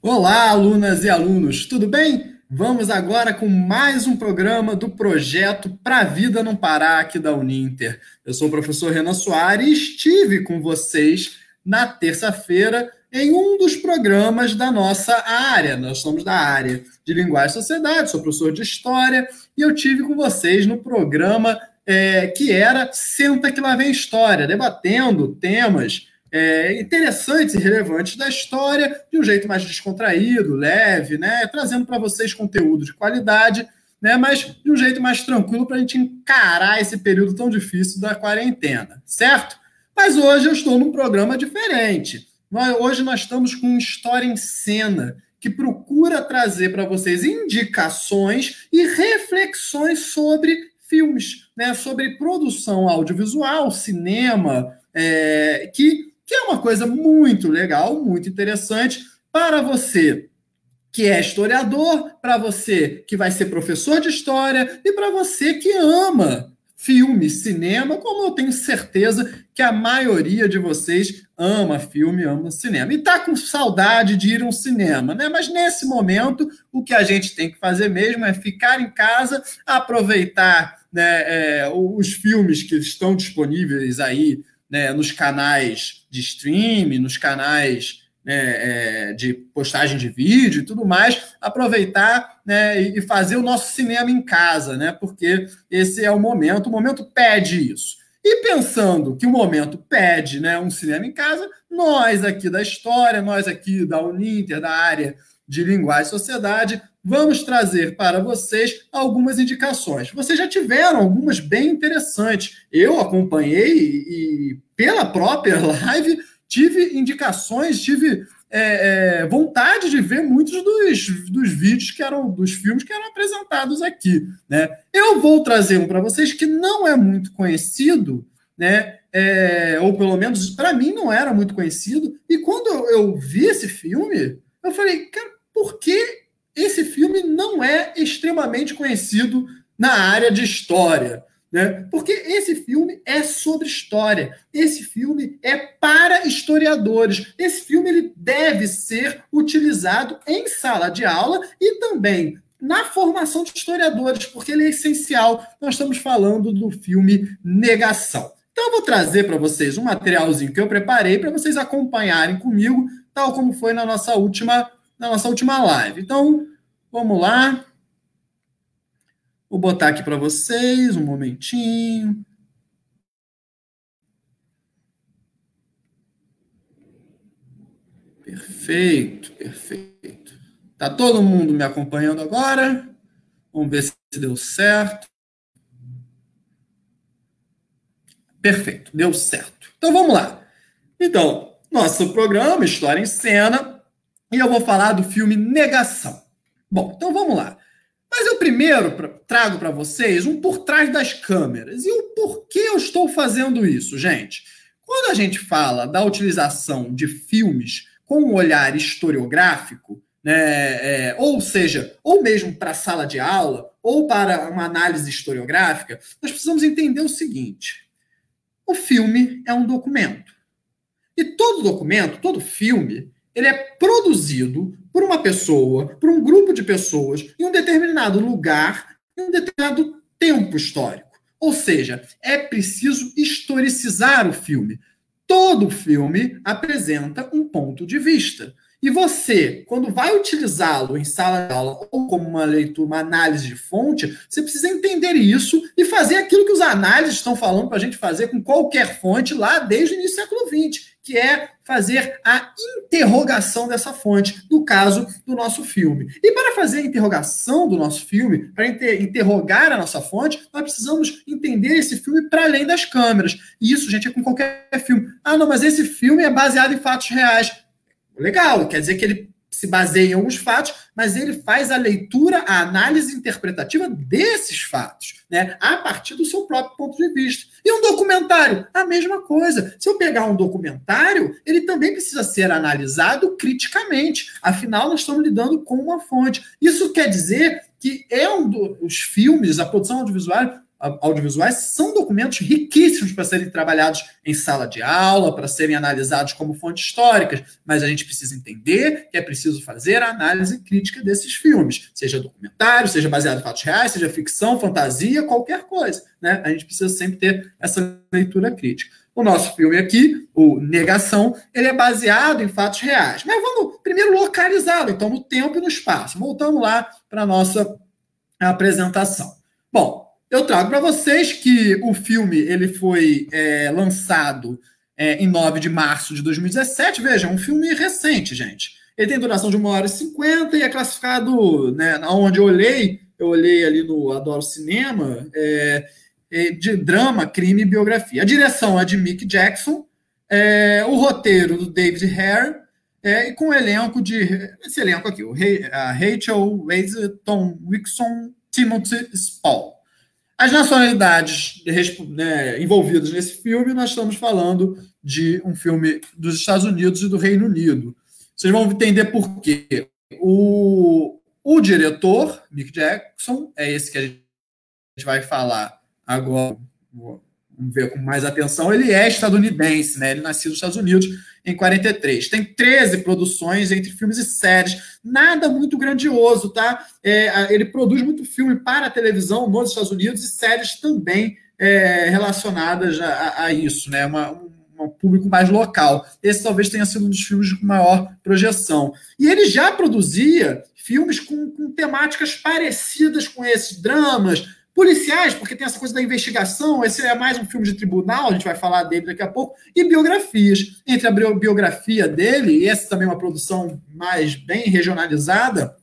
Olá, alunas e alunos, tudo bem? Vamos agora com mais um programa do projeto Pra Vida Não Parar aqui da Uninter. Eu sou o professor Renan Soares e estive com vocês na terça-feira em um dos programas da nossa área. Nós somos da área de Linguagem e Sociedade, sou professor de História e eu tive com vocês no programa é, que era Senta que lá vem História, debatendo temas é, interessantes e relevantes da história de um jeito mais descontraído, leve, né? Trazendo para vocês conteúdo de qualidade, né? Mas de um jeito mais tranquilo para a gente encarar esse período tão difícil da quarentena, certo? Mas hoje eu estou num programa diferente. Hoje nós estamos com História em Cena, que procura trazer para vocês indicações e reflexões sobre filmes, né? Sobre produção audiovisual, cinema, é, que que é uma coisa muito legal, muito interessante para você que é historiador, para você que vai ser professor de história e para você que ama filme, cinema, como eu tenho certeza que a maioria de vocês ama filme, ama cinema. E tá com saudade de ir a um cinema, né? Mas nesse momento, o que a gente tem que fazer mesmo é ficar em casa, aproveitar né, é, os filmes que estão disponíveis aí né, nos canais de streaming, nos canais né, é, de postagem de vídeo e tudo mais, aproveitar né, e fazer o nosso cinema em casa, né, porque esse é o momento, o momento pede isso. E pensando que o momento pede né, um cinema em casa, nós aqui da história, nós aqui da Uninter, da área de linguagem e sociedade, vamos trazer para vocês algumas indicações. Vocês já tiveram algumas bem interessantes. Eu acompanhei e, pela própria live, tive indicações, tive é, é, vontade de ver muitos dos, dos vídeos que eram, dos filmes que eram apresentados aqui. Né? Eu vou trazer um para vocês que não é muito conhecido, né? É, ou pelo menos para mim não era muito conhecido. E quando eu, vi esse filme, eu falei, cara, por que esse filme não é extremamente conhecido na área de história. Né? Porque esse filme é sobre história. Esse filme é para historiadores. Esse filme ele deve ser utilizado em sala de aula e também na formação de historiadores, porque ele é essencial. Nós estamos falando do filme Negação. Então, eu vou trazer para vocês um materialzinho que eu preparei para vocês acompanharem comigo, tal como foi na nossa última na nossa última live. Então, vamos lá. Vou botar aqui para vocês um momentinho. Perfeito, perfeito. Tá todo mundo me acompanhando agora? Vamos ver se deu certo. Perfeito, deu certo. Então vamos lá. Então, nosso programa História em Cena e eu vou falar do filme Negação. Bom, então vamos lá. Mas eu primeiro trago para vocês um por trás das câmeras. E o porquê eu estou fazendo isso, gente? Quando a gente fala da utilização de filmes com um olhar historiográfico, né, é, ou seja, ou mesmo para sala de aula, ou para uma análise historiográfica, nós precisamos entender o seguinte: o filme é um documento. E todo documento, todo filme, ele é produzido por uma pessoa, por um grupo de pessoas, em um determinado lugar, em um determinado tempo histórico. Ou seja, é preciso historicizar o filme. Todo filme apresenta um ponto de vista. E você, quando vai utilizá-lo em sala de aula ou como uma leitura, uma análise de fonte, você precisa entender isso e fazer aquilo que os análises estão falando para a gente fazer com qualquer fonte lá desde o início do século XX, que é fazer a interrogação dessa fonte, no caso do nosso filme. E para fazer a interrogação do nosso filme, para inter interrogar a nossa fonte, nós precisamos entender esse filme para além das câmeras. E isso, gente, é com qualquer filme. Ah, não, mas esse filme é baseado em fatos reais. Legal, quer dizer que ele se baseia em alguns fatos, mas ele faz a leitura, a análise interpretativa desses fatos, né, a partir do seu próprio ponto de vista. E um documentário, a mesma coisa. Se eu pegar um documentário, ele também precisa ser analisado criticamente. Afinal, nós estamos lidando com uma fonte. Isso quer dizer que é um dos filmes, a produção audiovisual, audiovisuais são documentos riquíssimos para serem trabalhados em sala de aula, para serem analisados como fontes históricas, mas a gente precisa entender que é preciso fazer a análise crítica desses filmes, seja documentário, seja baseado em fatos reais, seja ficção, fantasia, qualquer coisa. Né? A gente precisa sempre ter essa leitura crítica. O nosso filme aqui, o Negação, ele é baseado em fatos reais. Mas vamos primeiro localizá-lo, então, no tempo e no espaço. Voltamos lá para a nossa apresentação. Bom, eu trago para vocês que o filme ele foi é, lançado é, em 9 de março de 2017. Veja, um filme recente, gente. Ele tem duração de 1 hora e 50 e é classificado, né, onde eu olhei, eu olhei ali no Adoro Cinema, é, é, de drama, crime e biografia. A direção é de Mick Jackson, é, o roteiro do David Hare, é, e com o elenco de. Esse elenco aqui, o Rachel Weisz, Tom Wixon, Timothy Spall. As nacionalidades né, envolvidas nesse filme, nós estamos falando de um filme dos Estados Unidos e do Reino Unido. Vocês vão entender por quê. O, o diretor, Mick Jackson, é esse que a gente vai falar agora, vamos ver com mais atenção, ele é estadunidense, né? Ele nasceu nos Estados Unidos em 43. Tem 13 produções entre filmes e séries, nada muito grandioso, tá? É, ele produz muito filme para a televisão nos Estados Unidos e séries também é, relacionadas a, a, isso, né? Uma, um, público mais local. Esse talvez tenha sido um dos filmes com maior projeção. E ele já produzia filmes com, com temáticas parecidas com esses dramas, Policiais, porque tem essa coisa da investigação, esse é mais um filme de tribunal, a gente vai falar dele daqui a pouco, e biografias. Entre a biografia dele, e essa também é uma produção mais bem regionalizada,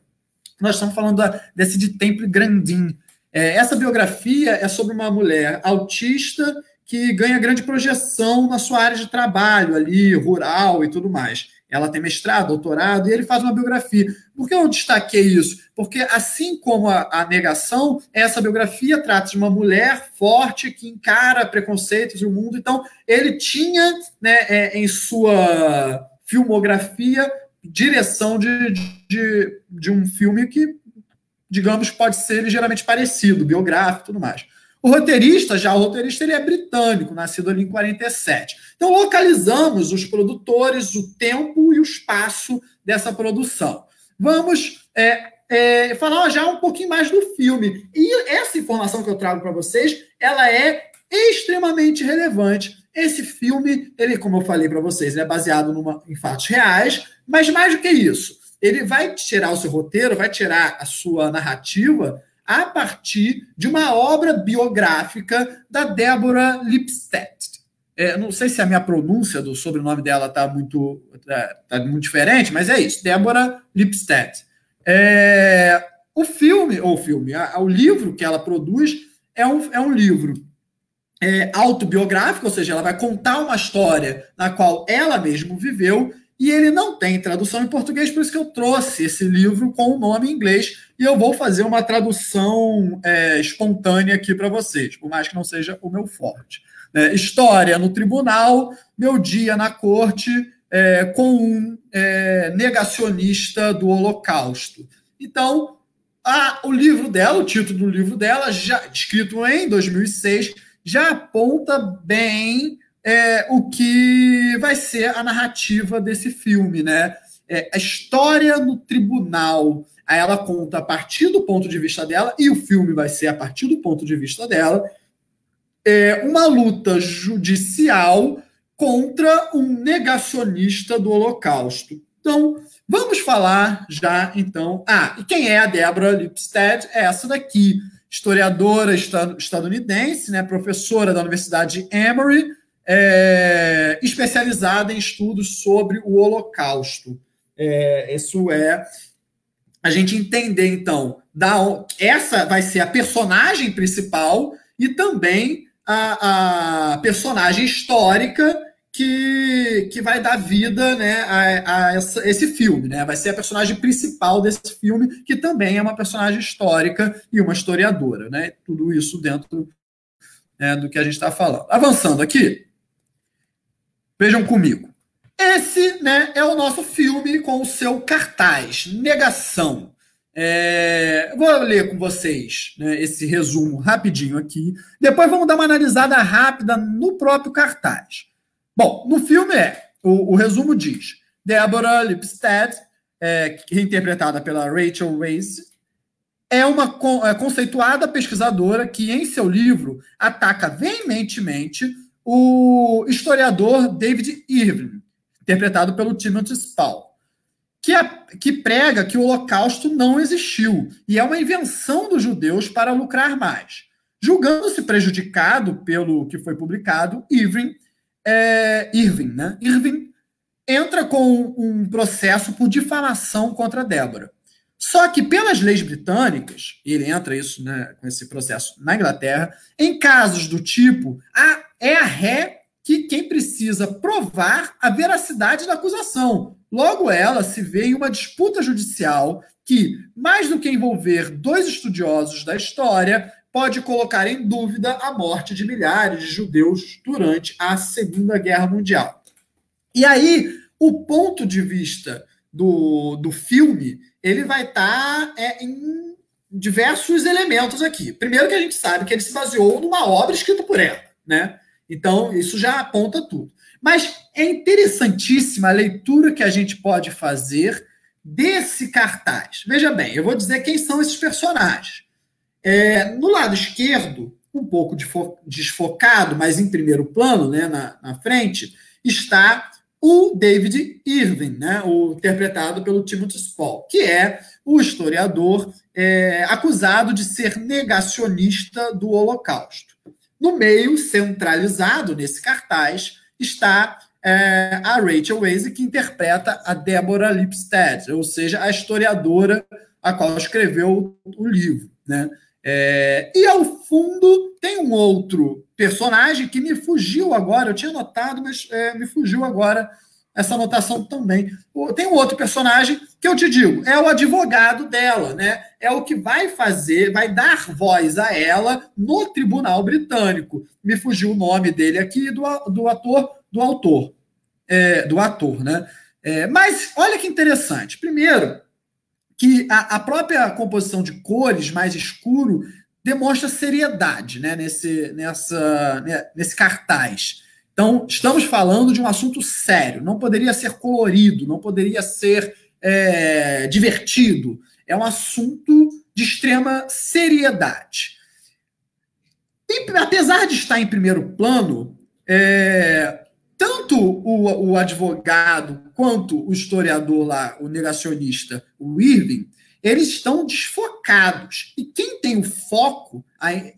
nós estamos falando da, desse de Temple Grandin. É, essa biografia é sobre uma mulher autista que ganha grande projeção na sua área de trabalho ali, rural e tudo mais. Ela tem mestrado, doutorado, e ele faz uma biografia. Por que eu destaquei isso? Porque, assim como a, a negação, essa biografia trata de uma mulher forte que encara preconceitos e o mundo. Então, ele tinha né, é, em sua filmografia direção de, de, de um filme que, digamos, pode ser ligeiramente parecido, biográfico e tudo mais. O roteirista, já o roteirista, ele é britânico, nascido ali em 47. Então, localizamos os produtores, o tempo e o espaço dessa produção. Vamos é, é, falar já um pouquinho mais do filme. E essa informação que eu trago para vocês, ela é extremamente relevante. Esse filme, ele, como eu falei para vocês, é baseado numa, em fatos reais, mas mais do que isso, ele vai tirar o seu roteiro, vai tirar a sua narrativa a partir de uma obra biográfica da Débora Lipstadt. É, não sei se a minha pronúncia do sobrenome dela está muito, tá, tá, muito diferente, mas é isso, Débora Lipstadt. É, o filme, ou filme, a, o livro que ela produz é um, é um livro é, autobiográfico, ou seja, ela vai contar uma história na qual ela mesma viveu e ele não tem tradução em português, por isso que eu trouxe esse livro com o nome em inglês e eu vou fazer uma tradução é, espontânea aqui para vocês, por mais que não seja o meu forte. É, história no tribunal, meu dia na corte é, com um é, negacionista do Holocausto. Então, a, o livro dela, o título do livro dela, já escrito em 2006, já aponta bem é, o que vai ser a narrativa desse filme, né? É, a história no tribunal. Ela conta a partir do ponto de vista dela, e o filme vai ser a partir do ponto de vista dela, é uma luta judicial contra um negacionista do Holocausto. Então, vamos falar já, então. Ah, e quem é a Deborah Lipstadt? É essa daqui, historiadora estadunidense, né, professora da Universidade de Emory, é, especializada em estudos sobre o Holocausto. É, isso é a gente entender, então, da, essa vai ser a personagem principal e também a, a personagem histórica que, que vai dar vida né, a, a essa, esse filme. Né? Vai ser a personagem principal desse filme, que também é uma personagem histórica e uma historiadora. Né? Tudo isso dentro né, do que a gente está falando. Avançando aqui, Vejam comigo. Esse né, é o nosso filme com o seu cartaz, Negação. É, vou ler com vocês né, esse resumo rapidinho aqui. Depois vamos dar uma analisada rápida no próprio cartaz. Bom, no filme é, o, o resumo diz, Deborah Lipstadt, é, interpretada pela Rachel Weisz, é uma é, conceituada pesquisadora que, em seu livro, ataca veementemente o historiador David Irving, interpretado pelo Timothy Spall que, é, que prega que o Holocausto não existiu e é uma invenção dos judeus para lucrar mais. Julgando-se prejudicado pelo que foi publicado, Irving, é, Irving, né? Irving entra com um processo por difamação contra Débora. Só que pelas leis britânicas, ele entra isso né, com esse processo na Inglaterra, em casos do tipo, a, é a ré que quem precisa provar a veracidade da acusação. Logo, ela se vê em uma disputa judicial que, mais do que envolver dois estudiosos da história, pode colocar em dúvida a morte de milhares de judeus durante a Segunda Guerra Mundial. E aí, o ponto de vista do, do filme, ele vai estar tá, é, em diversos elementos aqui. Primeiro que a gente sabe que ele se baseou numa obra escrita por ela, né? Então, isso já aponta tudo. Mas é interessantíssima a leitura que a gente pode fazer desse cartaz. Veja bem, eu vou dizer quem são esses personagens. É, no lado esquerdo, um pouco desfocado, mas em primeiro plano, né, na, na frente, está o David Irving, né, o interpretado pelo Timothy Spall, que é o historiador é, acusado de ser negacionista do Holocausto. No meio, centralizado nesse cartaz, está é, a Rachel Weisz, que interpreta a Deborah Lipstadt, ou seja, a historiadora a qual escreveu o livro. Né? É, e ao fundo tem um outro personagem que me fugiu agora, eu tinha notado, mas é, me fugiu agora essa anotação também. Tem um outro personagem que eu te digo, é o advogado dela, né? É o que vai fazer, vai dar voz a ela no tribunal britânico. Me fugiu o nome dele aqui, do, do ator, do autor, é, do ator, né? É, mas olha que interessante. Primeiro, que a, a, própria composição de cores mais escuro demonstra seriedade né, nesse, nessa, né, nesse cartaz. Então, estamos falando de um assunto sério, não poderia ser colorido, não poderia ser é, divertido. É um assunto de extrema seriedade. E, apesar de estar em primeiro plano, é, tanto o, o, advogado quanto o historiador lá, o negacionista, o Irving, eles estão desfocados. E quem tem o foco,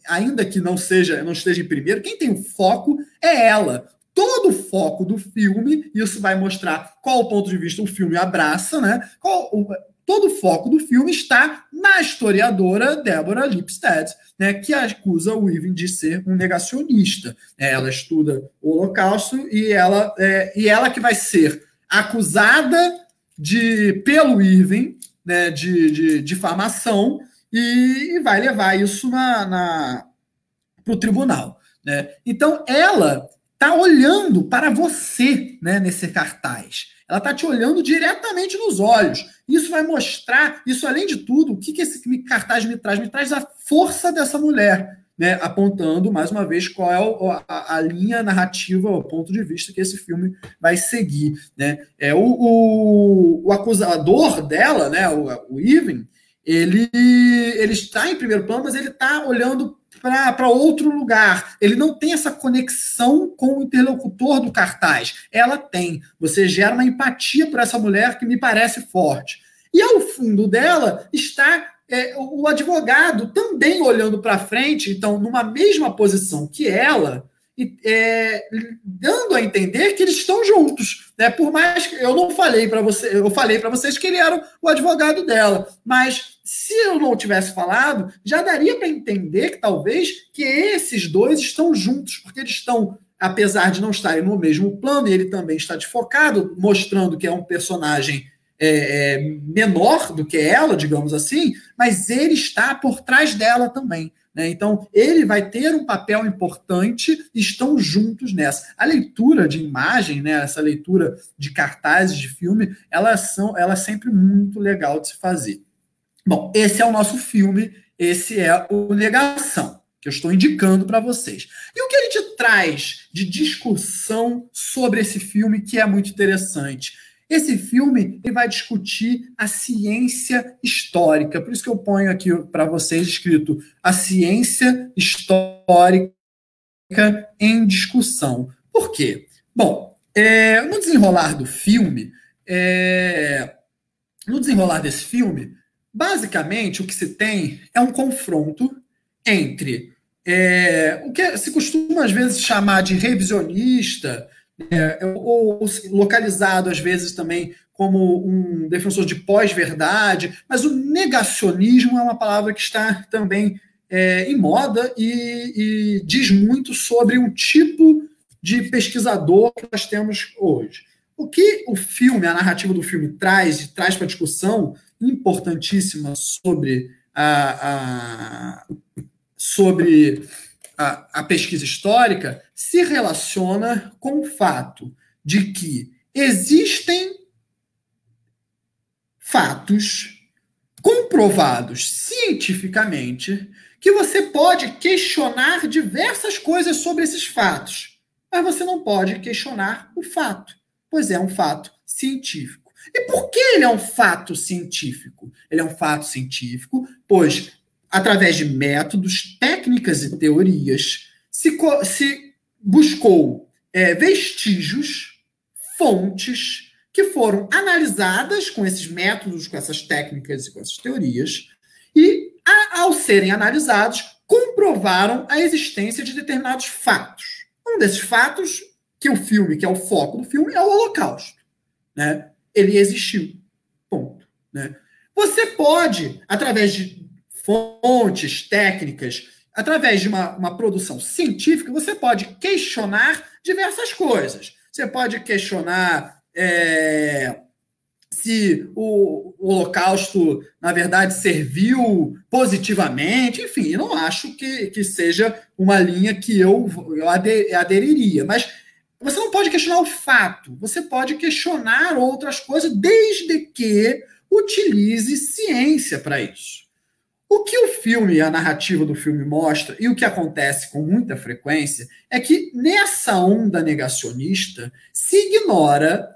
ainda que não seja, não esteja em primeiro, quem tem o foco é ela. Todo o foco do filme, isso vai mostrar qual o ponto de vista o filme abraça, né? Qual, o, todo o foco do filme está na historiadora Deborah Lipstadt, né, que acusa o Irving de ser um negacionista. É, ela estuda o Holocausto e ela, é, e ela que vai ser acusada de pelo Irving né, de, de difamação e, e vai levar isso na, na para o tribunal. Né? Então, ela está olhando para você né, nesse cartaz. Ela está te olhando diretamente nos olhos. Isso vai mostrar, isso além de tudo, o que, que esse cartaz me traz? Me traz a força dessa mulher, né, apontando mais uma vez qual é a, a, linha narrativa, o ponto de vista que esse filme vai seguir. Né? É, o, o, o acusador dela, né, o, o Even, ele, ele está em primeiro plano, mas ele está olhando para outro lugar. Ele não tem essa conexão com o interlocutor do cartaz. Ela tem. Você gera uma empatia por essa mulher que me parece forte. E ao fundo dela está é, o advogado também olhando para frente, então, numa mesma posição que ela, é, dando a entender que eles estão juntos, né? Por mais que eu não falei para você, eu falei para vocês que ele era o advogado dela, mas se eu não tivesse falado, já daria para entender que talvez que esses dois estão juntos, porque eles estão, apesar de não estarem no mesmo plano, e ele também está desfocado, mostrando que é um personagem é, é, menor do que ela, digamos assim, mas ele está por trás dela também. Né? Então, ele vai ter um papel importante e estão juntos nessa. A leitura de imagem, né, essa leitura de cartazes de filme, elas são ela é sempre muito legal de se fazer. Bom, esse é o nosso filme, esse é o Negação, que eu estou indicando para vocês. E o que a gente traz de discussão sobre esse filme que é muito interessante? Esse filme ele vai discutir a ciência histórica, por isso que eu ponho aqui para vocês escrito a ciência histórica em discussão. Por quê? Bom, é, no desenrolar do filme, é, no desenrolar desse filme, basicamente o que se tem é um confronto entre é, o que se costuma às vezes chamar de revisionista, é, ou, ou, localizado às vezes também como um defensor de pós-verdade, mas o negacionismo é uma palavra que está também é, em moda e, e diz muito sobre um tipo de pesquisador que nós temos hoje. O que o filme, a narrativa do filme traz, traz para a discussão importantíssima sobre a, a sobre a, a, pesquisa histórica se relaciona com o fato de que existem fatos comprovados cientificamente que você pode questionar diversas coisas sobre esses fatos, mas você não pode questionar o fato pois é um fato científico. E por que ele é um fato científico? Ele é um fato científico, pois, através de métodos, técnicas e teorias, se, se buscou é, vestígios, fontes, que foram analisadas com esses métodos, com essas técnicas e com essas teorias, e, a, ao serem analisados, comprovaram a existência de determinados fatos. Um desses fatos que o filme, que é o foco do filme, é o Holocausto. Né? Ele existiu. Ponto. Né? Você pode, através de fontes, técnicas, através de uma, uma produção científica, você pode questionar diversas coisas. Você pode questionar é, se o, o, Holocausto, na verdade, serviu positivamente. Enfim, não acho que, que seja uma linha que eu, eu aderiria. Mas você não pode questionar o fato, você pode questionar outras coisas, desde que utilize ciência para isso. O que o filme, a narrativa do filme mostra, e o que acontece com muita frequência, é que nessa onda negacionista se ignora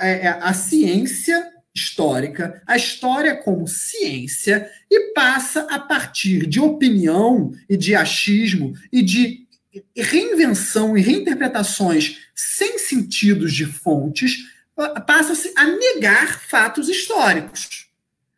é, é, a ciência histórica, a história como ciência, e passa a partir de opinião e de achismo e de reinvenção e reinterpretações sem sentidos de fontes, passa-se a negar fatos históricos.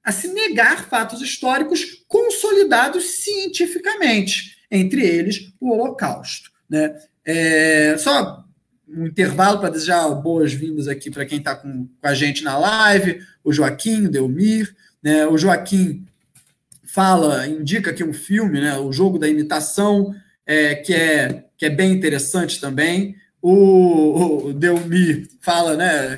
A se negar fatos históricos consolidados cientificamente, entre eles o Holocausto. Né? É, só um intervalo para desejar boas-vindas aqui para quem está com, com, a gente na live, o Joaquim, o Delmir. Né? O Joaquim fala, indica aqui um filme, né? o jogo da imitação, é, que, é, que é bem interessante também. O, o Delmi fala, né?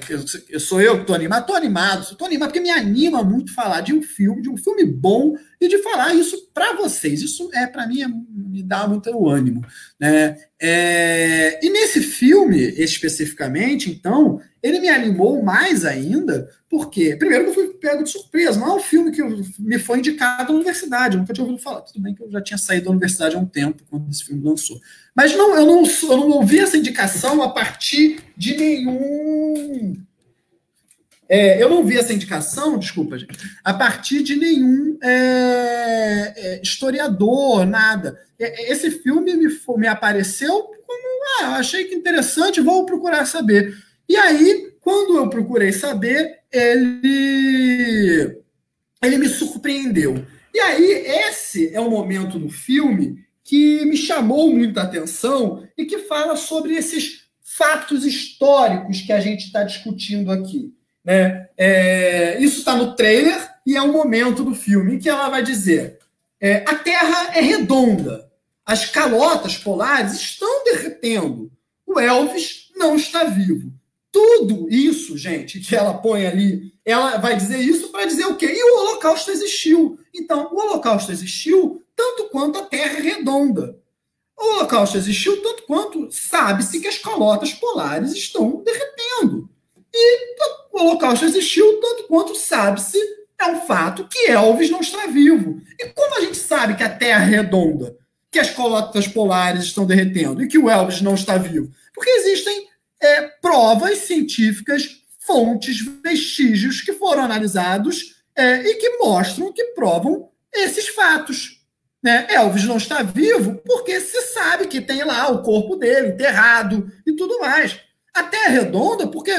Eu sou eu que estou animado. Estou animado, estou animado, porque me anima muito falar de um filme, de um filme bom, e de falar isso para vocês. Isso é, para mim, é, me dá muito ânimo. Né? É, e nesse filme, especificamente, então, ele me animou mais ainda, porque, primeiro, eu fui pego de surpresa. Não é um filme que me foi indicado na universidade, eu nunca tinha ouvido falar. Tudo bem que eu já tinha saído da universidade há um tempo, quando esse filme lançou. Mas não, eu, não, eu não ouvi essa indicação a partir de nenhum. É, eu não vi essa indicação, desculpa, gente, a partir de nenhum é, historiador, nada. Esse filme me, me apareceu como, ah, achei que interessante, vou procurar saber. E aí, quando eu procurei saber, ele, ele me surpreendeu. E aí, esse é o momento do filme que me chamou muita atenção e que fala sobre esses fatos históricos que a gente está discutindo aqui. Né? É, isso está no trailer e é um momento do filme em que ela vai dizer: é, a Terra é redonda, as calotas polares estão derretendo, o Elvis não está vivo. Tudo isso, gente, que ela põe ali, ela vai dizer isso para dizer o quê? E o Holocausto existiu. Então, o Holocausto existiu tanto quanto a Terra é redonda. O Holocausto existiu tanto quanto sabe-se que as calotas polares estão derretendo. E o Holocausto existiu tanto quanto sabe-se é um fato que Elvis não está vivo. E como a gente sabe que a Terra é redonda, que as calotas polares estão derretendo e que o Elvis não está vivo? Porque existem é, provas científicas, fontes, vestígios que foram analisados é, e que mostram, que provam esses fatos. Né? Elvis não está vivo porque se sabe que tem lá o corpo dele enterrado e tudo mais. A Terra é redonda porque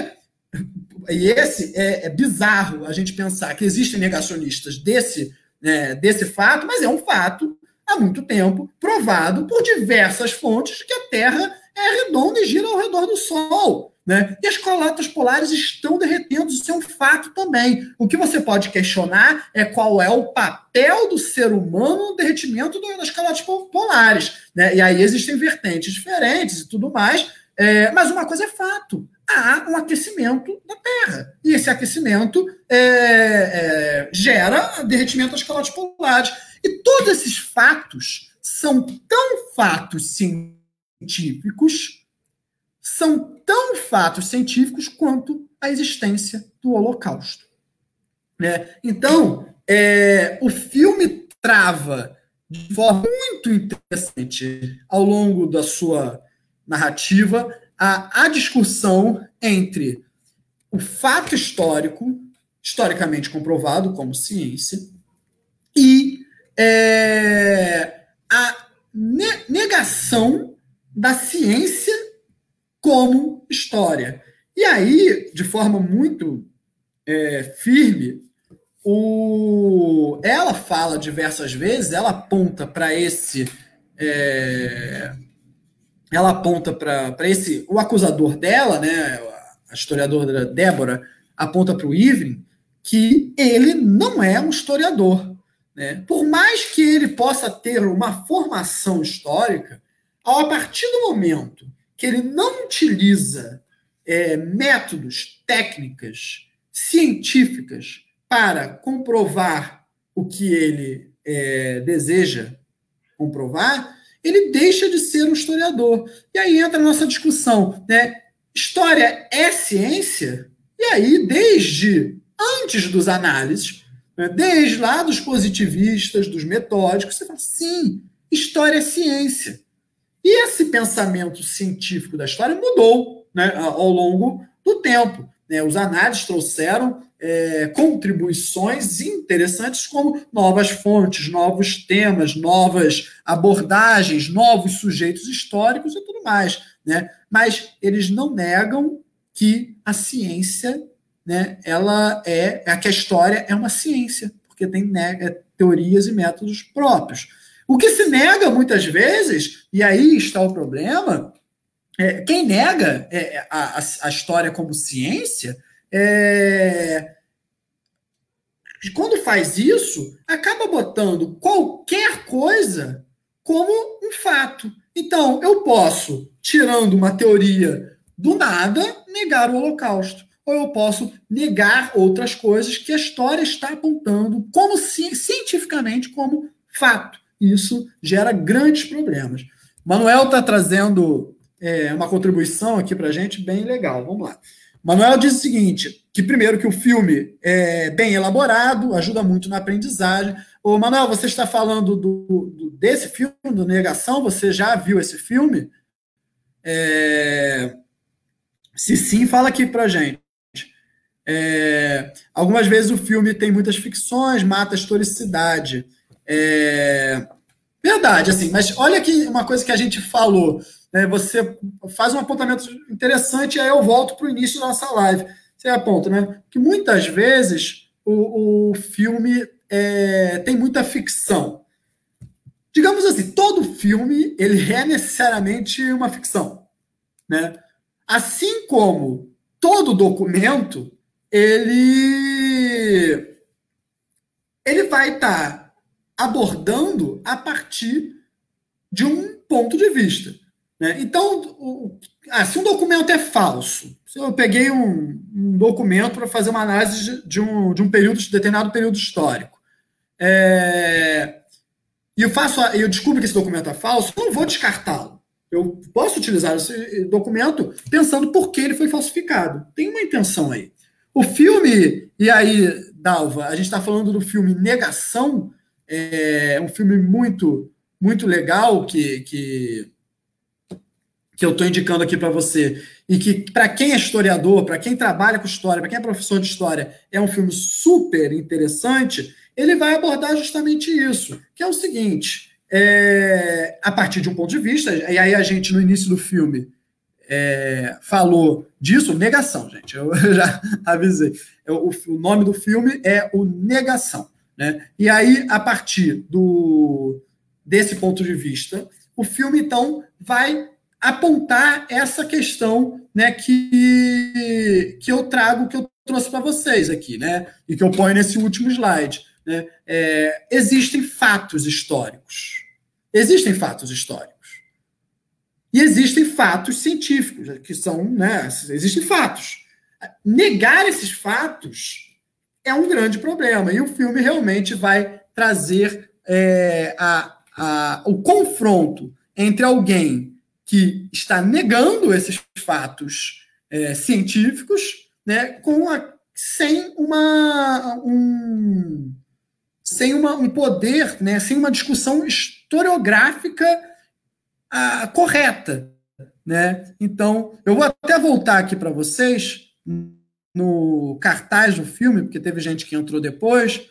e esse é, é, bizarro a gente pensar que existem negacionistas desse, né, desse fato, mas é um fato há muito tempo provado por diversas fontes que a Terra é redonda e gira ao redor do Sol. Né? E as calotas polares estão derretendo, isso é um fato também. O que você pode questionar é qual é o papel do ser humano no derretimento das calotas polares. Né? E aí existem vertentes diferentes e tudo mais, é, mas uma coisa é fato: há um aquecimento da Terra. E esse aquecimento é, é, gera derretimento das calotas polares. E todos esses fatos são tão fatos científicos, são tão fatos científicos quanto a existência do Holocausto. Né? Então, é, o filme trava de forma muito interessante ao longo da sua narrativa a, a discussão entre o fato histórico, historicamente comprovado como ciência, e é, a ne negação da ciência como história. E aí, de forma muito é, firme, o, ela fala diversas vezes, ela aponta para esse é, ela aponta para esse. O acusador dela, né, a historiadora Débora, aponta para o Ivrin que ele não é um historiador. Né? Por mais que ele possa ter uma formação histórica, a partir do momento que ele não utiliza é, métodos, técnicas científicas para comprovar o que ele é, deseja comprovar, ele deixa de ser um historiador. E aí entra a nossa discussão, né? História é ciência? E aí, desde antes dos análises, né? desde lá dos positivistas, dos metódicos, você fala, sim, história é ciência. E esse pensamento científico da história mudou né, ao longo do tempo. Né? Os análises trouxeram é, contribuições interessantes, como novas fontes, novos temas, novas abordagens, novos sujeitos históricos e tudo mais. Né? Mas eles não negam que a ciência, né, ela é, é que a história é uma ciência, porque tem né, é, teorias e métodos próprios. O que se nega muitas vezes, e aí está o problema, é, quem nega é, a, a, história como ciência, é, quando faz isso, acaba botando qualquer coisa como um fato. Então, eu posso, tirando uma teoria do nada, negar o Holocausto. Ou eu posso negar outras coisas que a história está apontando como cientificamente como fato. Isso gera grandes problemas. Manuel está trazendo é, uma contribuição aqui para a gente bem legal. Vamos lá. Manuel diz o seguinte: que primeiro que o filme é bem elaborado, ajuda muito na aprendizagem. Ô, Manuel, você está falando do, do desse filme, do Negação? Você já viu esse filme? É... Se sim, fala aqui para gente. É... Algumas vezes o filme tem muitas ficções, mata a historicidade. É... Verdade, assim, mas olha aqui uma coisa que a gente falou né, você faz um apontamento interessante, aí eu volto para o início da nossa live. Você aponta, né? Que muitas vezes o, o filme é, tem muita ficção. Digamos assim, todo filme ele é necessariamente uma ficção, né? Assim como todo documento ele ele vai estar tá abordando a partir de um ponto de vista. Né? Então, o, ah, se um documento é falso, se eu peguei um, um documento para fazer uma análise de, de, um, de um período, de determinado período histórico, é, e eu faço, eu descubro que esse documento é falso, eu não vou descartá-lo. Eu posso utilizar esse documento pensando por que ele foi falsificado. Tem uma intenção aí. O filme, e aí, Dalva, a gente está falando do filme Negação, é um filme muito, muito legal que, que, que eu estou indicando aqui para você. E que, para quem é historiador, para quem trabalha com história, para quem é professor de história, é um filme super interessante. Ele vai abordar justamente isso, que é o seguinte: é, a partir de um ponto de vista, e aí a gente, no início do filme, é, falou disso, negação, gente. Eu já avisei. O, o, nome do filme é o Negação. Né? E aí, a partir do, desse ponto de vista, o filme, então, vai apontar essa questão né, que, que eu trago, que eu trouxe para vocês aqui, né? E que eu ponho nesse último slide. Né? É, existem fatos históricos. Existem fatos históricos. E existem fatos científicos, que são, né? Existem fatos. Negar esses fatos é um grande problema. E o filme realmente vai trazer é, a, a, o confronto entre alguém que está negando esses fatos é, científicos, né, com a, sem uma um, sem uma, um poder, né, sem uma discussão historiográfica a, correta, né? Então, eu vou até voltar aqui para vocês no cartaz do filme, porque teve gente que entrou depois.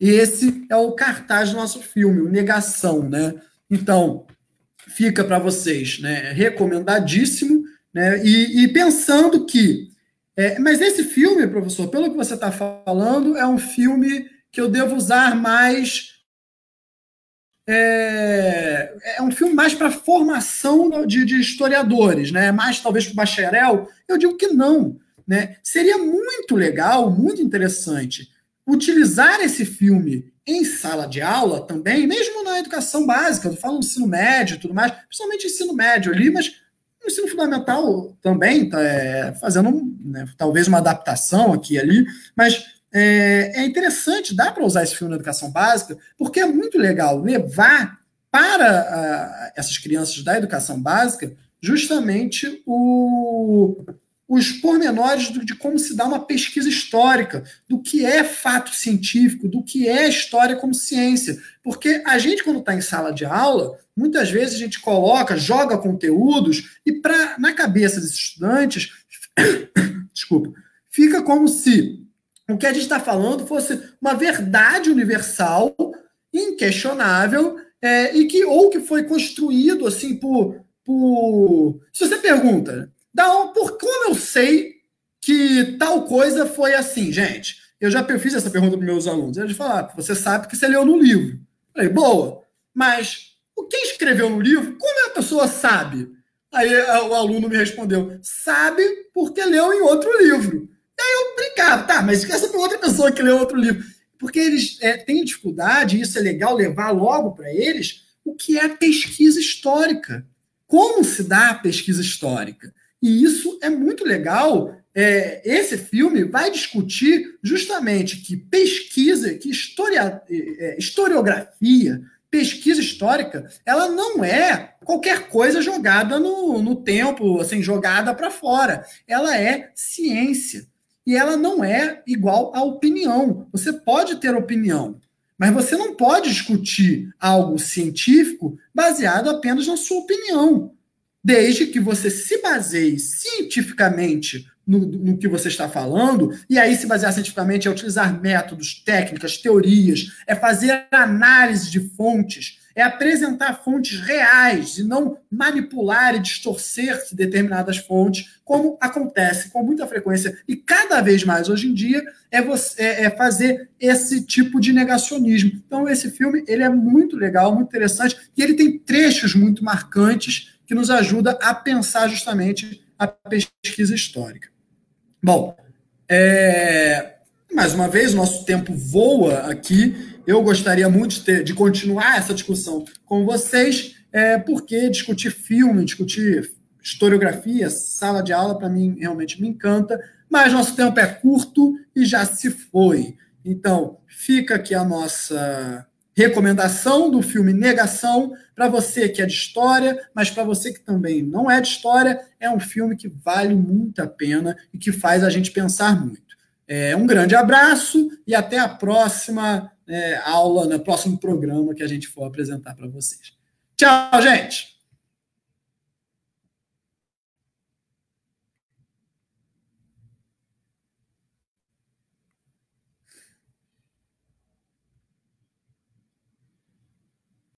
E esse é o cartaz do nosso filme, o Negação, né? Então, fica para vocês, né? Recomendadíssimo, né? E, e pensando que, é, mas esse filme, professor, pelo que você está falando, é um filme que eu devo usar mais é, é um filme mais para formação de, de, historiadores, né? mais talvez para o bacharel. Eu digo que não. Né? Seria muito legal, muito interessante, utilizar esse filme em sala de aula também, mesmo na educação básica, eu falo no ensino médio e tudo mais, principalmente ensino médio ali, mas no ensino fundamental também, tá, é, fazendo né, talvez uma adaptação aqui e ali, mas é, é interessante, dá para usar esse filme na educação básica, porque é muito legal levar para uh, essas crianças da educação básica justamente o, os pormenores de como se dá uma pesquisa histórica, do que é fato científico, do que é história como ciência. Porque a gente, quando está em sala de aula, muitas vezes a gente coloca, joga conteúdos, e pra, na cabeça dos estudantes, desculpa, fica como se o que a gente está falando fosse uma verdade universal, inquestionável, é, e que ou que foi construído assim por, por. Se você pergunta, da, por como eu sei que tal coisa foi assim, gente? Eu já fiz essa pergunta para meus alunos. Eles falaram, ah, você sabe que você leu no livro. Eu falei, boa, mas o quem escreveu no livro, como a pessoa sabe? Aí o aluno me respondeu, sabe porque leu em outro livro. Aí eu brincava, tá, mas essa foi outra pessoa que leu outro livro. Porque eles é, têm dificuldade, e isso é legal levar logo para eles, o que é pesquisa histórica. Como se dá a pesquisa histórica? E isso é muito legal. É, esse filme vai discutir justamente que pesquisa, que historia, é, historiografia, pesquisa histórica, ela não é qualquer coisa jogada no, no tempo, assim, jogada para fora. Ela é ciência e ela não é igual à opinião. Você pode ter opinião, mas você não pode discutir algo científico baseado apenas na sua opinião, desde que você se baseie cientificamente no, no, que você está falando, e aí se basear cientificamente é utilizar métodos, técnicas, teorias, é fazer análise de fontes, é apresentar fontes reais e não manipular e distorcer determinadas fontes, como acontece com muita frequência e cada vez mais hoje em dia, é, você, é, é fazer esse tipo de negacionismo. Então, esse filme ele é muito legal, muito interessante, e ele tem trechos muito marcantes que nos ajuda a pensar justamente a pesquisa histórica. Bom, é, mais uma vez, nosso tempo voa aqui. Eu gostaria muito de, ter, de continuar essa discussão com vocês, é, porque discutir filme, discutir historiografia, sala de aula, para mim realmente me encanta, mas nosso tempo é curto e já se foi. Então, fica aqui a nossa recomendação do filme Negação. Para você que é de história, mas para você que também não é de história, é um filme que vale muito a pena e que faz a gente pensar muito. É, um grande abraço e até a próxima é, aula, no próximo programa que a gente for apresentar para vocês. Tchau, gente!